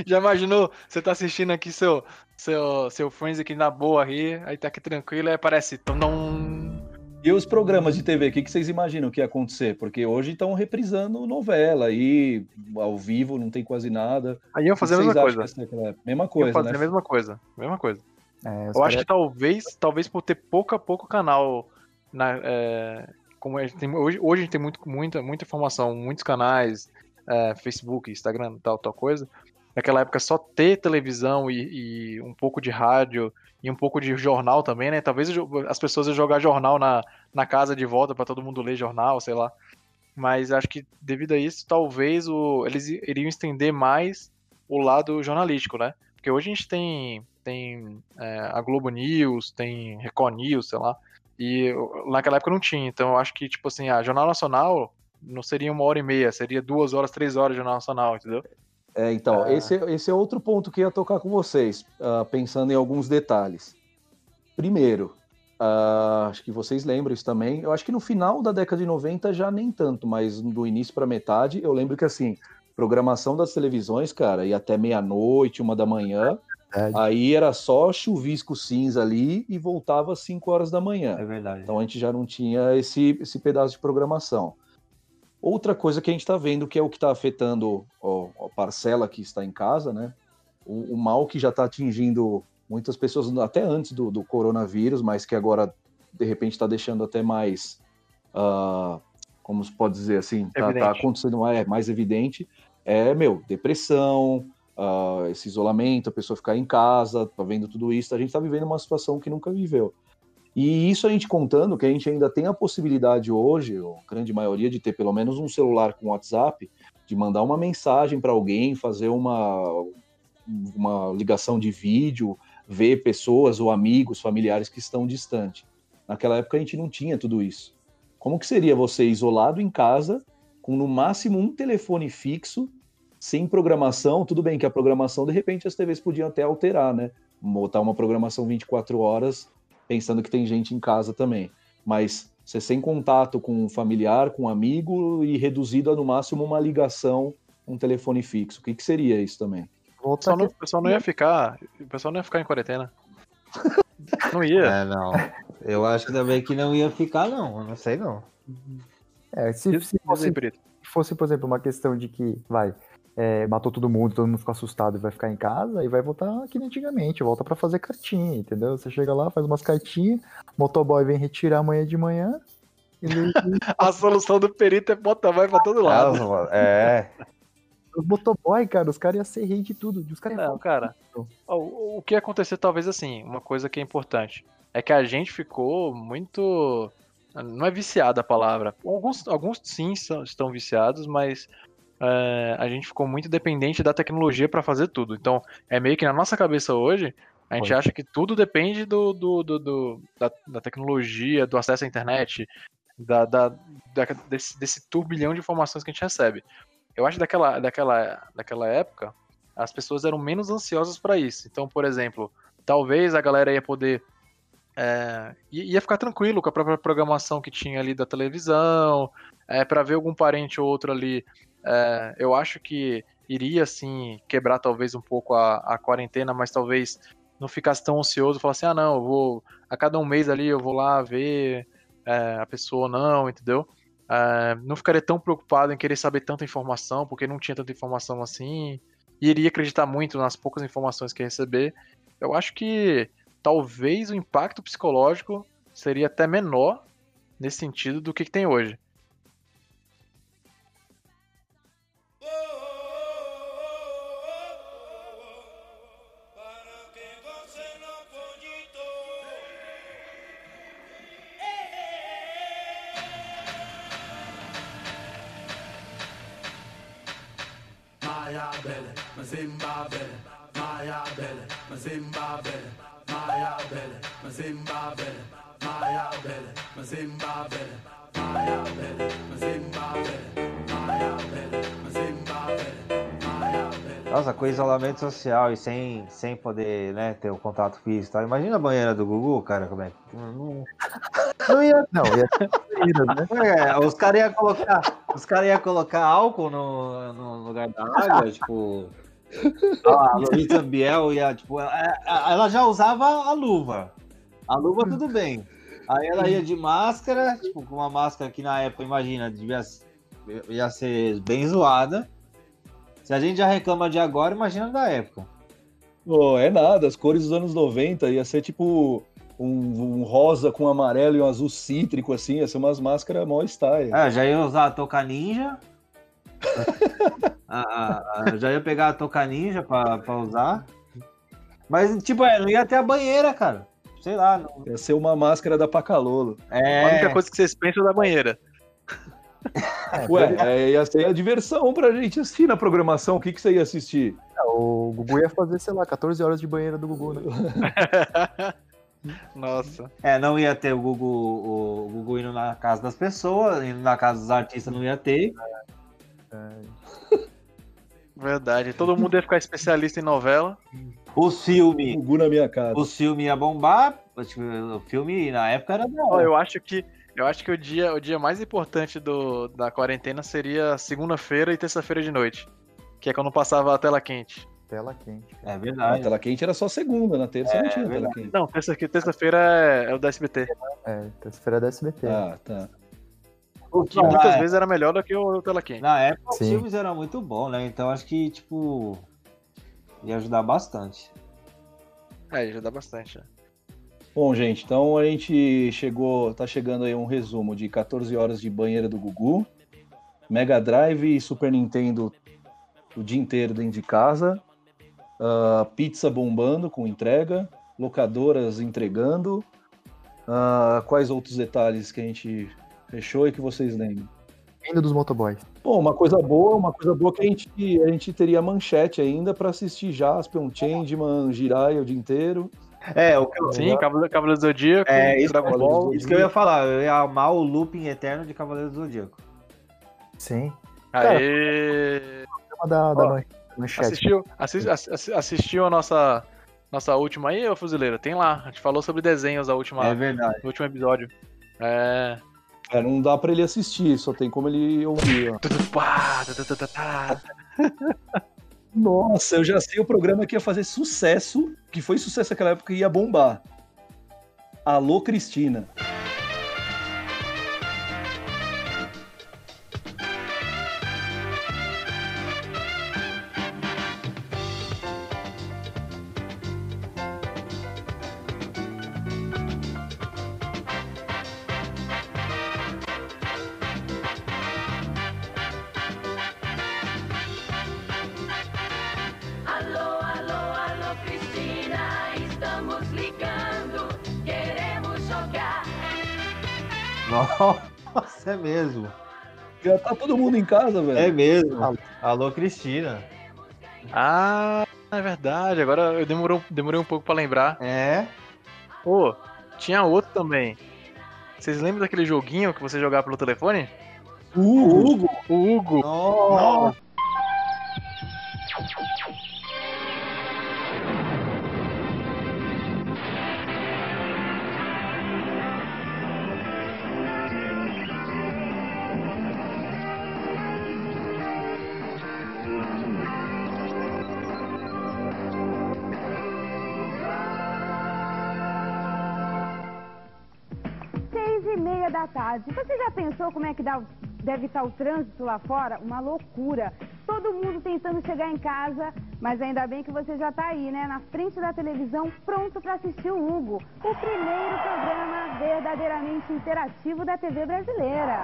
Speaker 3: Já imaginou? Você tá assistindo aqui seu, seu, seu Friends aqui na boa aí, aí tá aqui tranquilo, aí aparece. Tum, tum.
Speaker 1: E os programas de TV, o que, que vocês imaginam que ia acontecer? Porque hoje estão reprisando novela aí, ao vivo, não tem quase nada.
Speaker 3: Aí iam
Speaker 1: que
Speaker 3: fazer a mesma coisa.
Speaker 1: Mesma
Speaker 3: Iam
Speaker 1: coisa,
Speaker 3: fazer
Speaker 1: né?
Speaker 3: a mesma coisa. Mesma coisa.
Speaker 2: É,
Speaker 3: Eu acho
Speaker 2: caras-
Speaker 3: que talvez, talvez por ter pouco a pouco canal na, é, como a gente tem, hoje, hoje a gente tem muito, muita, muita informação, muitos canais, é, Facebook, Instagram, tal, tal coisa. Naquela época só ter televisão e, e um pouco de rádio e um pouco de jornal também, né? Talvez as pessoas iam jogar jornal na, na casa de volta para todo mundo ler jornal, sei lá. Mas acho que devido a isso, talvez o, eles iriam estender mais o lado jornalístico, né? Porque hoje a gente tem, tem é, a Globo News, tem Record News, sei lá. E naquela época não tinha. Então eu acho que, tipo assim, a Jornal Nacional não seria uma hora e meia, seria duas horas, três horas de Jornal Nacional, entendeu?
Speaker 1: É, então,
Speaker 3: Ah.
Speaker 1: esse, esse é outro ponto que eu ia tocar com vocês, ah, pensando em alguns detalhes. Primeiro, ah, acho que vocês lembram isso também. Eu acho que no final da década de 90 já nem tanto, mas do início para metade, eu lembro que assim, programação das televisões, cara, ia até meia-noite, uma da manhã.
Speaker 2: Verdade.
Speaker 1: Aí era só chuvisco cinza ali e voltava às 5 horas da manhã.
Speaker 4: É verdade.
Speaker 1: Então a gente já não tinha esse, esse pedaço de programação. Outra coisa que a gente está vendo que é o que está afetando ó, a parcela que está em casa, né? O, o mal que já está atingindo muitas pessoas até antes do, do coronavírus, mas que agora de repente está deixando até mais, ah, como se pode dizer assim, tá,
Speaker 3: Evidente.
Speaker 1: tá acontecendo é, mais evidente. É meu depressão, ah, esse isolamento, a pessoa ficar em casa, tá vendo tudo isso. A gente está vivendo uma situação que nunca viveu. E isso a gente contando que a gente ainda tem a possibilidade hoje, a grande maioria, de ter pelo menos um celular com WhatsApp, de mandar uma mensagem para alguém, fazer uma, uma ligação de vídeo, ver pessoas ou amigos, familiares que estão distantes. Naquela época a gente não tinha tudo isso. Como que seria você isolado em casa, com no máximo um telefone fixo, sem programação? Tudo bem que a programação, de repente, as TVs podiam até alterar, né? Botar uma programação 24 horas pensando que tem gente em casa também. Mas você sem contato com um familiar, com um amigo e reduzido a no máximo uma ligação, um telefone fixo. O que, que seria isso também?
Speaker 3: O pessoal, não, o pessoal não ia ficar. O pessoal não ia ficar em quarentena. Não ia.
Speaker 4: É, não. Eu acho que também que não ia ficar, não. Eu não sei, não.
Speaker 2: É, se, se fosse,
Speaker 3: Perito.
Speaker 2: fosse, por exemplo, uma questão de que, vai, é, matou todo mundo, todo mundo ficou assustado e vai ficar em casa, e vai voltar que nem antigamente, volta pra fazer cartinha, entendeu? Você chega lá, faz umas cartinhas, motoboy vem retirar amanhã de manhã, Ele,
Speaker 3: A solução do perito é motoboy pra todo lado.
Speaker 4: Nossa, é.
Speaker 2: os motoboy, cara, os caras iam ser rei de tudo. Os caras iam
Speaker 3: Não, cara. O, o que ia acontecer, talvez assim, uma coisa que é importante. É que a gente ficou muito. Não é viciada a palavra. Alguns, alguns sim são- estão viciados, mas é, a gente ficou muito dependente da tecnologia pra fazer tudo. Então, é meio que na nossa cabeça hoje, a gente
Speaker 2: Foi.
Speaker 3: acha que tudo depende do, do, do- do- da, da tecnologia, do acesso à internet, da, da- da- desse, desse turbilhão de informações que a gente recebe. Eu acho que daquela, daquela, daquela época, as pessoas eram menos ansiosas para isso. Então, por exemplo, talvez a galera ia poder. é, ia ficar tranquilo com a própria programação que tinha ali da televisão, é, para ver algum parente ou outro ali. É, eu acho que iria, assim, quebrar talvez um pouco a, a quarentena, mas talvez não ficasse tão ansioso, falar assim, ah, não, eu vou. A cada um mês ali eu vou lá ver é, a pessoa ou não, entendeu? É, não ficaria tão preocupado em querer saber tanta informação, porque não tinha tanta informação assim e iria acreditar muito nas poucas informações que receber. Eu acho que talvez o impacto psicológico seria até menor nesse sentido do que, que tem hoje.
Speaker 7: Bele, Mazimba Bele, Maya Maya Maya Maya Maya.
Speaker 4: Nossa, com isolamento social e sem, sem poder, né, ter o contato físico. tal. Imagina a banheira do Gugu, cara, como é que. Não, não ia.
Speaker 2: Não, ia ter banheiras, né?
Speaker 4: É, os caras iam colocar. Os caras iam colocar álcool no, no lugar da água, tipo. A Luísa Biel ia, tipo, ela, ela já usava a luva. A luva tudo bem. Aí ela ia de máscara, tipo, com uma máscara que na época, imagina, devia, ia ser bem zoada. Se a gente já reclama de agora, imagina da época.
Speaker 1: Pô, é nada, as cores dos anos 90 ia ser tipo um, um rosa com amarelo e um azul cítrico, assim, ia ser umas máscaras mó style.
Speaker 4: É, já ia usar a Toca Ninja. A- a- a- já ia pegar a Toca Ninja pra, pra usar. Mas, tipo, é, não ia ter a banheira, cara. Sei lá. Não...
Speaker 1: Ia ser uma máscara da Pacalolo.
Speaker 3: A única
Speaker 4: É,
Speaker 3: coisa que vocês pensam é da banheira.
Speaker 1: Ué, é, ia ser a diversão pra gente assistir na programação. O que, que você ia assistir?
Speaker 2: O Gugu ia fazer, sei lá, 14 horas de banheira do Gugu, né?
Speaker 3: Nossa.
Speaker 4: é, não ia ter o Gugu, o Gugu indo na casa das pessoas, indo na casa dos artistas não ia ter.
Speaker 3: Verdade. Todo mundo ia ficar especialista em novela.
Speaker 4: Os filmes,
Speaker 1: Gugu na minha casa.
Speaker 4: os filmes ia bombar. O filme na época era da hora.
Speaker 3: eu acho que eu acho que o dia, o dia mais importante do, da quarentena seria segunda-feira e terça-feira de noite. Que é quando passava a tela quente.
Speaker 2: Tela quente.
Speaker 4: É
Speaker 1: A
Speaker 4: verdade.
Speaker 1: tela quente era só segunda, na terça não tinha tela quente.
Speaker 3: Não, terça- terça-feira é, é o da SBT.
Speaker 2: É, terça-feira é da SBT.
Speaker 1: Ah, tá.
Speaker 4: O
Speaker 3: Que muitas
Speaker 4: na,
Speaker 3: vezes era melhor do que o tela quente.
Speaker 4: na época os
Speaker 2: Sim.
Speaker 4: filmes eram muito bons, né? Então acho que, tipo, ia ajudar bastante.
Speaker 3: É, já dá bastante. né?
Speaker 1: Bom, gente, então a gente chegou, tá chegando aí um resumo de 14 horas de banheira do Gugu, Mega Drive e Super Nintendo o dia inteiro dentro de casa, ah, pizza bombando com entrega, locadoras entregando. Ah, quais outros detalhes que a gente fechou e que vocês lembram?
Speaker 2: Vindo dos motoboys.
Speaker 1: Bom, uma coisa boa, uma coisa boa que a gente, a gente teria manchete ainda para assistir Jaspion, Changeman, Jiraiya o dia inteiro.
Speaker 4: É, o
Speaker 3: Sim, Cavaleiro, Cavaleiro do Zodíaco,
Speaker 4: É, isso,
Speaker 3: Dragon Ball.
Speaker 4: isso que eu ia falar, eu ia amar o looping eterno de Cavaleiro do Zodíaco.
Speaker 2: Sim.
Speaker 3: Aê!
Speaker 2: Uma da, da
Speaker 3: Ó,
Speaker 2: manchete.
Speaker 3: Assistiu, assis- assi- assistiu a nossa, nossa última aí, ô Fuzileiro? Tem lá. A gente falou sobre desenhos a última,
Speaker 4: É verdade.
Speaker 3: no último episódio. É.
Speaker 1: É, não dá para ele assistir, só tem como ele ouvir. ó.
Speaker 3: Tudo pá.
Speaker 1: Nossa, eu já sei o programa que ia fazer sucesso, que foi sucesso naquela época e ia bombar. Alô, Cristina.
Speaker 4: Nossa, é mesmo.
Speaker 1: Já tá todo mundo em casa, velho.
Speaker 4: É mesmo. Alô, Cristina.
Speaker 3: Ah, é verdade. Agora eu demorou, demorei um pouco pra lembrar.
Speaker 4: É.
Speaker 3: Pô, tinha outro também. Vocês lembram daquele joguinho que você jogava pelo telefone?
Speaker 1: O Hugo.
Speaker 3: O Hugo.
Speaker 4: Nossa.
Speaker 8: Seis tarde. Você já pensou como é que dá deve estar o trânsito lá fora? Uma loucura. Todo mundo tentando chegar em casa, mas ainda bem que você já está aí, né? Na frente da televisão, pronto para assistir o Hugo, o primeiro programa verdadeiramente interativo da TV brasileira.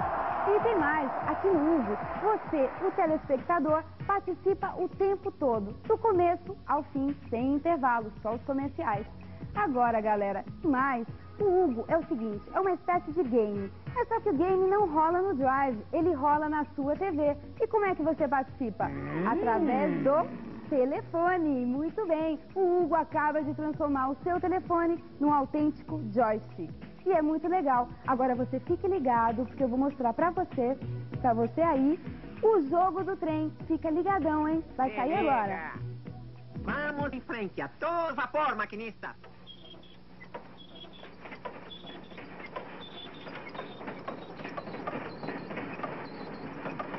Speaker 8: E tem mais, aqui no Hugo, você, o telespectador, participa o tempo todo, do começo ao fim, sem intervalos, só os comerciais. Agora, galera, mais, o Hugo é o seguinte, é uma espécie de game. É só que o game não rola no Drive, ele rola na sua TV. E como é que você participa? Através do telefone. Muito bem, o Hugo acaba de transformar o seu telefone num autêntico joystick. E é muito legal. Agora você fique ligado, porque eu vou mostrar pra você, pra você aí, o jogo do trem. Fica ligadão, hein? Vai cair agora.
Speaker 9: Vamos em frente, a todo vapor, maquinista.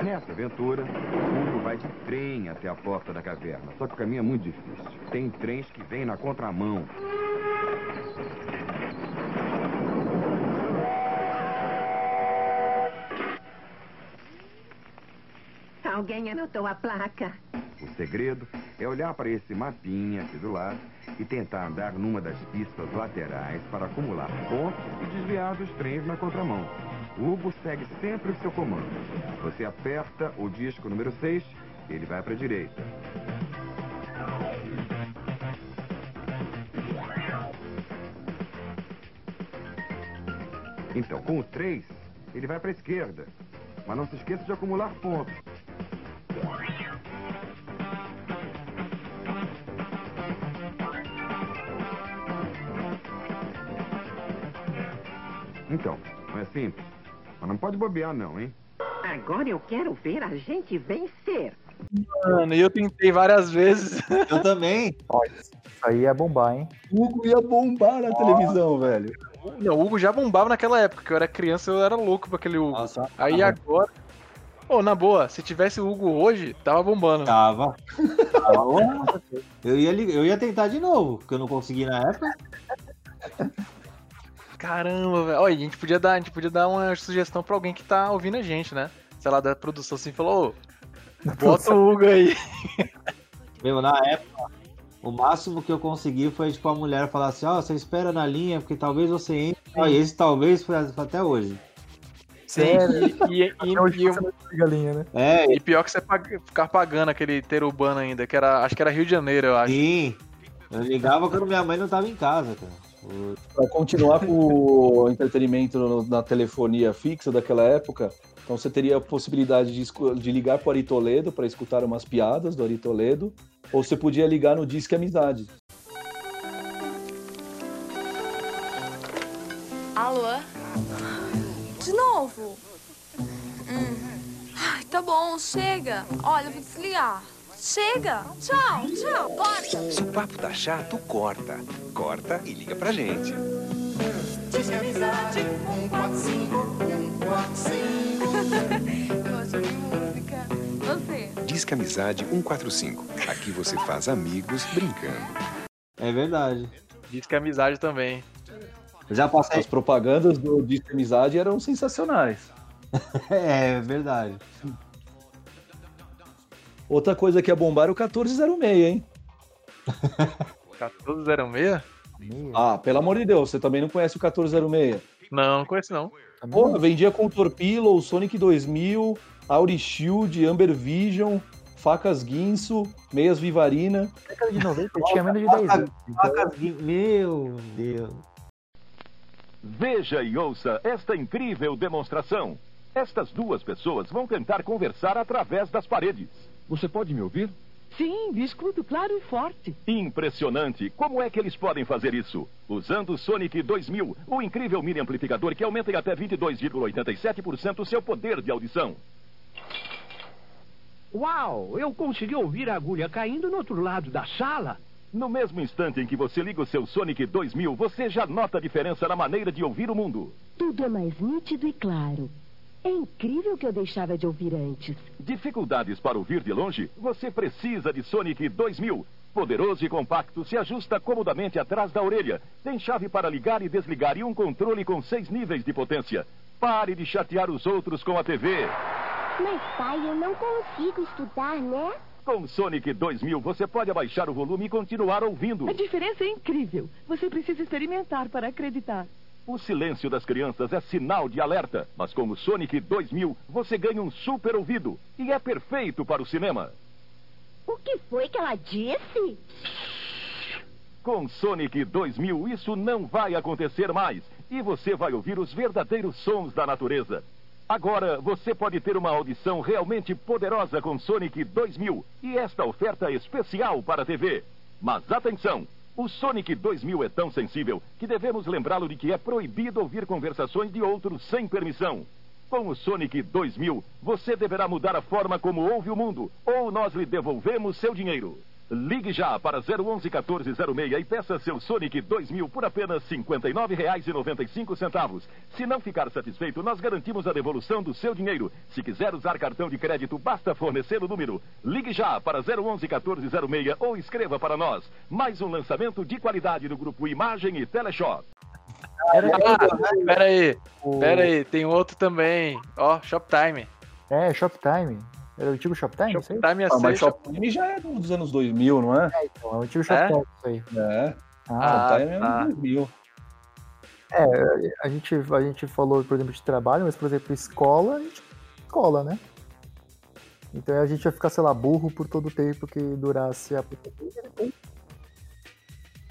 Speaker 10: Nessa aventura, o Hugo vai de trem até a porta da caverna. Só que o caminho é muito difícil. Tem trens que vêm na contramão.
Speaker 9: Alguém anotou a placa.
Speaker 10: O segredo é olhar para esse mapinha aqui do lado e tentar andar numa das pistas laterais para acumular pontos e desviar dos trens na contramão. O Hugo segue sempre o seu comando. Você aperta o disco número 6, ele vai para a direita. Então, com o 3, ele vai para a esquerda. Mas não se esqueça de acumular pontos. Então, não é simples. Mas não pode bobear não, hein?
Speaker 9: Agora eu quero ver a gente vencer.
Speaker 3: Mano, e eu tentei várias vezes.
Speaker 4: Eu também.
Speaker 2: Olha, isso aí é bombar, hein?
Speaker 1: O Hugo ia bombar na televisão, velho.
Speaker 3: Não, o Hugo já bombava naquela época, que eu era criança, eu era louco pra aquele Hugo.
Speaker 4: Nossa,
Speaker 3: Aí agora. Pô, na boa, se tivesse o Hugo hoje, tava bombando.
Speaker 4: tava. Tava. Eu ia, eu ia tentar de novo, porque eu não consegui na época.
Speaker 3: Caramba, velho. Olha, a gente podia dar, a gente podia dar uma sugestão pra alguém que tá ouvindo a gente, né? Sei lá, da produção assim, falou, ô, bota o Hugo aí.
Speaker 4: Meu, na época, o máximo que eu consegui foi, tipo, a mulher falar assim, ó, você espera na linha, porque talvez você entre. Ó, e esse talvez foi até hoje.
Speaker 2: Sério?
Speaker 3: E, e, e, e-
Speaker 2: tem galinha, né?
Speaker 4: É,
Speaker 3: e pior que você ficar pagando aquele ter urbano ainda, que era. Acho que era Rio de Janeiro, eu acho.
Speaker 4: sim. Eu ligava quando minha mãe não tava em casa, cara.
Speaker 1: Pra continuar com o entretenimento na telefonia fixa daquela época, então você teria a possibilidade de, de ligar para o Ari Toledo para escutar umas piadas do Ari Toledo, ou você podia ligar no Disque Amizade.
Speaker 11: Alô? De novo? Hum. Ai, tá bom, chega. Olha, eu vou desligar. Chega. Tchau, tchau. Corta.
Speaker 12: Se o papo tá chato, corta. Corta e liga pra gente.
Speaker 7: Disque amizade, 145, 145.
Speaker 11: Gosto de música. Você?
Speaker 12: Disque Amizade 145. Aqui você faz amigos brincando.
Speaker 4: É verdade.
Speaker 3: Diz que é amizade também.
Speaker 4: Já passei.
Speaker 1: As propagandas do Disque Amizade eram sensacionais.
Speaker 4: É verdade.
Speaker 1: Outra coisa que ia bombar era o 1406, hein?
Speaker 3: 1406?
Speaker 1: Ah, pelo amor de Deus, você também não conhece o 1406.
Speaker 3: Não, não conheço não.
Speaker 1: Pô, vendia Contour Pillow, Sonic 2000, Auri Shield, Amber Vision, facas Guinso, meias Vivarina.
Speaker 2: Década de 90 tinha menos de 10 anos.
Speaker 4: Facas Gui- Meu Deus.
Speaker 13: Veja e ouça esta incrível demonstração. Estas duas pessoas vão tentar conversar através das paredes.
Speaker 14: Você pode me ouvir?
Speaker 15: Sim, escuto claro e forte.
Speaker 13: Impressionante! Como é que eles podem fazer isso? Usando o Sonic 2000, o incrível mini amplificador que aumenta em até 22,87% o seu poder de audição.
Speaker 14: Uau, eu consegui ouvir a agulha caindo no outro lado da sala.
Speaker 13: No mesmo instante em que você liga o seu Sonic 2000, você já nota a diferença na maneira de ouvir o mundo.
Speaker 15: Tudo é mais nítido e claro. É incrível que eu deixava de ouvir antes.
Speaker 13: Dificuldades para ouvir de longe? Você precisa de Sonic 2000. Poderoso e compacto, se ajusta comodamente atrás da orelha. Tem chave para ligar e desligar e um controle com seis níveis de potência. Pare de chatear os outros com a TV.
Speaker 16: Mas, pai, eu não consigo estudar, né?
Speaker 13: Com Sonic 2000, você pode abaixar o volume e continuar ouvindo.
Speaker 15: A diferença é incrível. Você precisa experimentar para acreditar.
Speaker 13: O silêncio das crianças é sinal de alerta, mas com o Sonic 2000, você ganha um super ouvido e é perfeito para o cinema.
Speaker 16: O que foi que ela disse?
Speaker 13: Com Sonic 2000, isso não vai acontecer mais e você vai ouvir os verdadeiros sons da natureza. Agora você pode ter uma audição realmente poderosa com Sonic 2000 e esta oferta é especial para a TV. Mas atenção! O Sonic 2000 é tão sensível que devemos lembrá-lo de que é proibido ouvir conversações de outros sem permissão. Com o Sonic 2000, você deverá mudar a forma como ouve o mundo, ou nós lhe devolvemos seu dinheiro. Ligue já para 011 1406 e peça seu Sonic 2000 por apenas R$ 59,95. Se não ficar satisfeito, nós garantimos a devolução do seu dinheiro. Se quiser usar cartão de crédito, basta fornecer o número. Ligue já para 011 1406 ou escreva para nós. Mais um lançamento de qualidade do grupo Imagem e Teleshop.
Speaker 3: Ah, pera aí, pera aí, tem outro também. Ó, Shoptime.
Speaker 2: É, Shoptime. Era o antigo Shoptime?
Speaker 3: Shoptime
Speaker 1: Ah, mas Shoptime já é dos anos 2000, não é?
Speaker 2: É, então, é o antigo Shoptime isso aí.
Speaker 1: É.
Speaker 2: Ah,
Speaker 1: Shoptime é
Speaker 3: tá.
Speaker 1: anos 2000.
Speaker 2: É, a gente, a gente falou, por exemplo, de trabalho, mas, por exemplo, escola, a gente escola, né? Então a gente ia ficar, sei lá, burro por todo o tempo que durasse a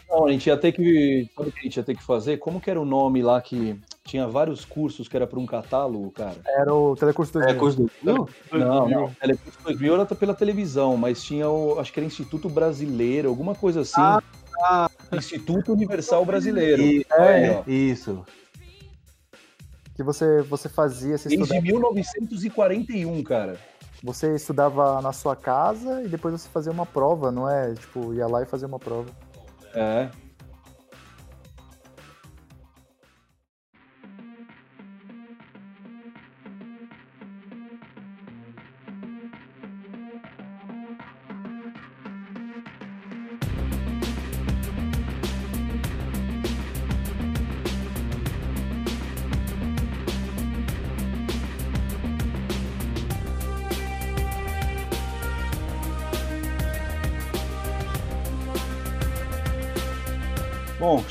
Speaker 1: Não, a gente ia ter que. Sabe o que a gente ia ter que fazer? Como que era o nome lá que tinha vários cursos que era para um catálogo, cara?
Speaker 2: Era o Telecurso 2000.
Speaker 1: É, curso 2000? Não, não. Telecurso 2000 era pela televisão, mas tinha o. Acho que era Instituto Brasileiro, alguma coisa assim.
Speaker 4: Ah,
Speaker 1: Instituto Universal Brasileiro.
Speaker 4: E- é,
Speaker 1: ó.
Speaker 4: isso.
Speaker 2: Que você, você fazia, você
Speaker 1: Desde
Speaker 2: estudava,
Speaker 1: 1941, cara.
Speaker 2: você estudava na sua casa e depois você fazia uma prova, não é? Tipo, ia lá e fazia uma prova.
Speaker 1: É.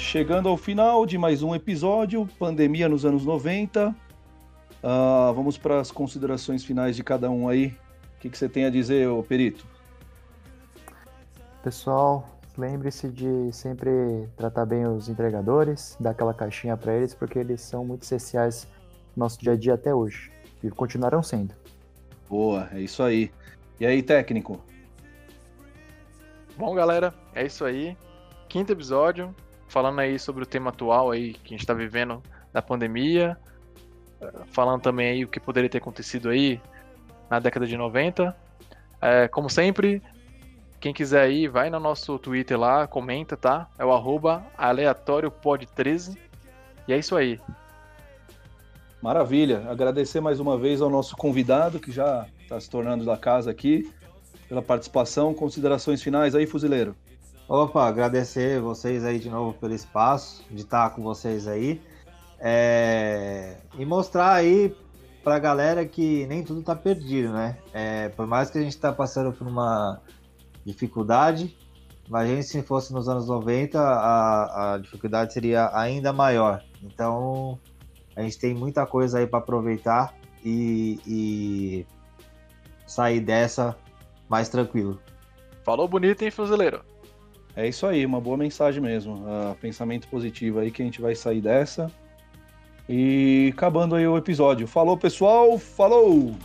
Speaker 1: chegando ao final de mais um episódio, pandemia nos anos 90. Ah, vamos para as considerações finais de cada um aí. O que, que você tem a dizer, ô Perito?
Speaker 2: Pessoal, lembre-se de sempre tratar bem os entregadores, dar aquela caixinha para eles, porque eles são muito essenciais no nosso dia a dia até hoje. E continuarão sendo.
Speaker 1: Boa, é isso aí. E aí, técnico?
Speaker 3: Bom, galera, é isso aí. Quinto episódio, falando aí sobre o tema atual aí que a gente está vivendo da pandemia, eh, falando também aí o que poderia ter acontecido aí na década de 90. É, como sempre, quem quiser aí, vai no nosso Twitter lá, comenta, tá? É o arroba aleatóriopod13. E é isso aí.
Speaker 1: Maravilha. Agradecer mais uma vez ao nosso convidado, que já está se tornando da casa aqui, pela participação. Considerações finais aí, fuzileiro.
Speaker 4: Opa, agradecer vocês aí de novo pelo espaço, de estar com vocês aí. É, E mostrar aí pra galera que nem tudo tá perdido, né? É, por mais que a gente tá passando por uma dificuldade, imagine se fosse nos anos 90, a, a dificuldade seria ainda maior. Então, a gente tem muita coisa aí para aproveitar e, e sair dessa mais tranquilo.
Speaker 3: Falou bonito, hein, fuzileiro?
Speaker 1: É isso aí, uma boa mensagem mesmo. Ah, pensamento positivo aí que a gente vai sair dessa. E acabando aí o episódio. Falou, pessoal. Falou!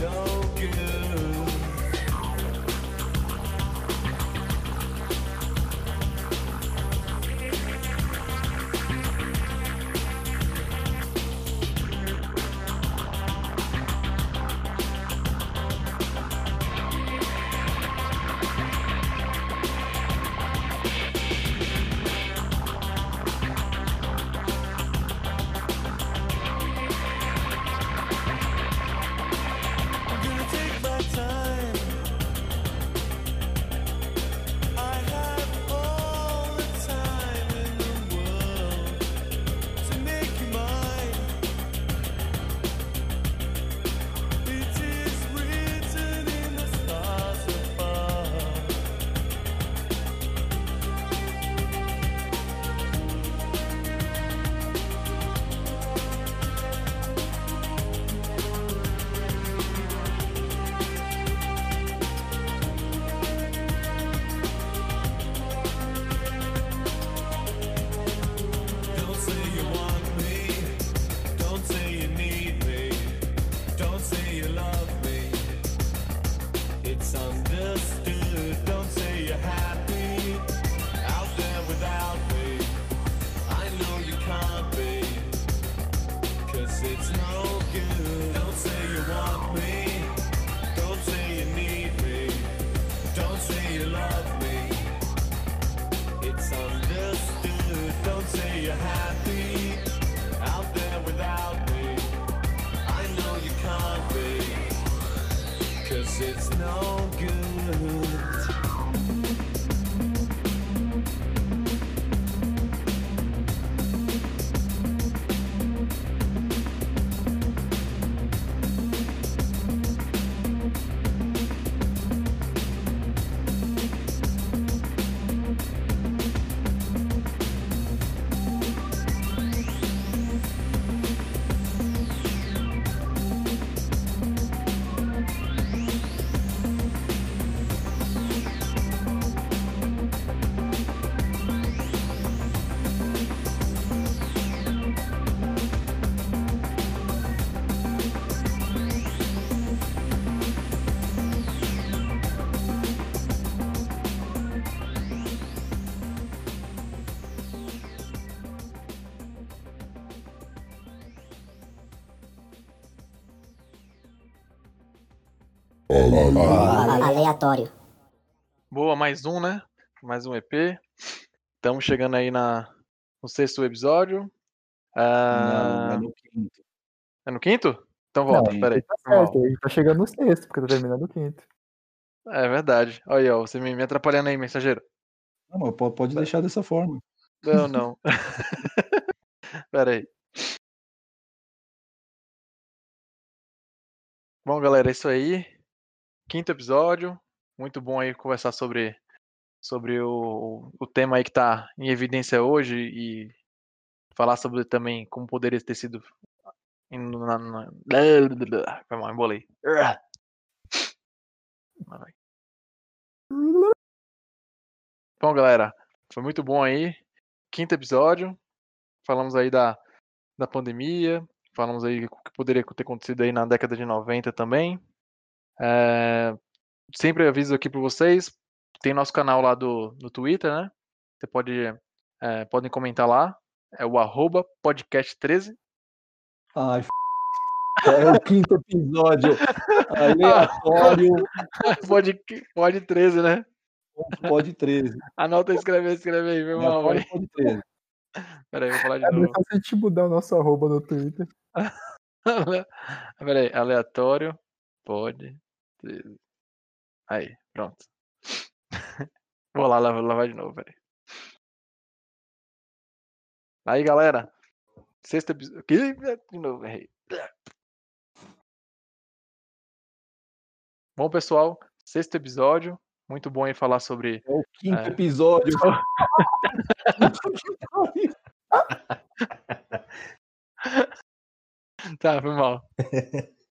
Speaker 7: No good. Love me. It's understood. Don't say you're happy
Speaker 5: Aleatório.
Speaker 3: Boa, mais um, né? Mais um EP. Estamos chegando aí na, no sexto episódio. Ah,
Speaker 1: Não, é no quinto.
Speaker 3: É no quinto? Então volta,
Speaker 2: Não,
Speaker 3: peraí.
Speaker 2: Tá certo, tá chegando no sexto, porque tá terminando o quinto.
Speaker 3: É verdade. Olha aí, ó, você me, me atrapalhando aí, mensageiro.
Speaker 1: Não, pode deixar dessa forma.
Speaker 3: Não, não. peraí. Bom, galera, é isso aí. Quinto episódio. Muito bom aí conversar sobre, sobre o, o tema aí que tá em evidência hoje e falar sobre também como poderia ter sido. Na. Foi mal, embolei. Bom, galera, foi muito bom aí. Quinto episódio. Falamos aí da, da pandemia. Falamos aí o que poderia ter acontecido aí na década de 90 também. É, sempre aviso aqui para vocês. Tem nosso canal lá do, no Twitter, né? Você pode é, podem comentar lá. É o arroba podcast13.
Speaker 1: Ai, f... É o quinto episódio. Aleatório.
Speaker 3: Pode, pode 13, né?
Speaker 1: Pode 13.
Speaker 3: Anota, escreve, escreve aí, meu.
Speaker 1: Aleatório pode 13.
Speaker 3: Peraí, vou falar de
Speaker 2: É
Speaker 3: novo.
Speaker 2: fácil gente mudar o nosso arroba no Twitter.
Speaker 3: Peraí, aleatório, pode. 13. Aí, pronto. Vou lá lavar, lavar de novo, peraí. Aí, galera. Sexto episódio. De novo, errei. Bom, pessoal, sexto episódio. Muito bom aí falar sobre.
Speaker 1: É o quinto
Speaker 3: É.
Speaker 1: episódio.
Speaker 3: Tá, foi mal.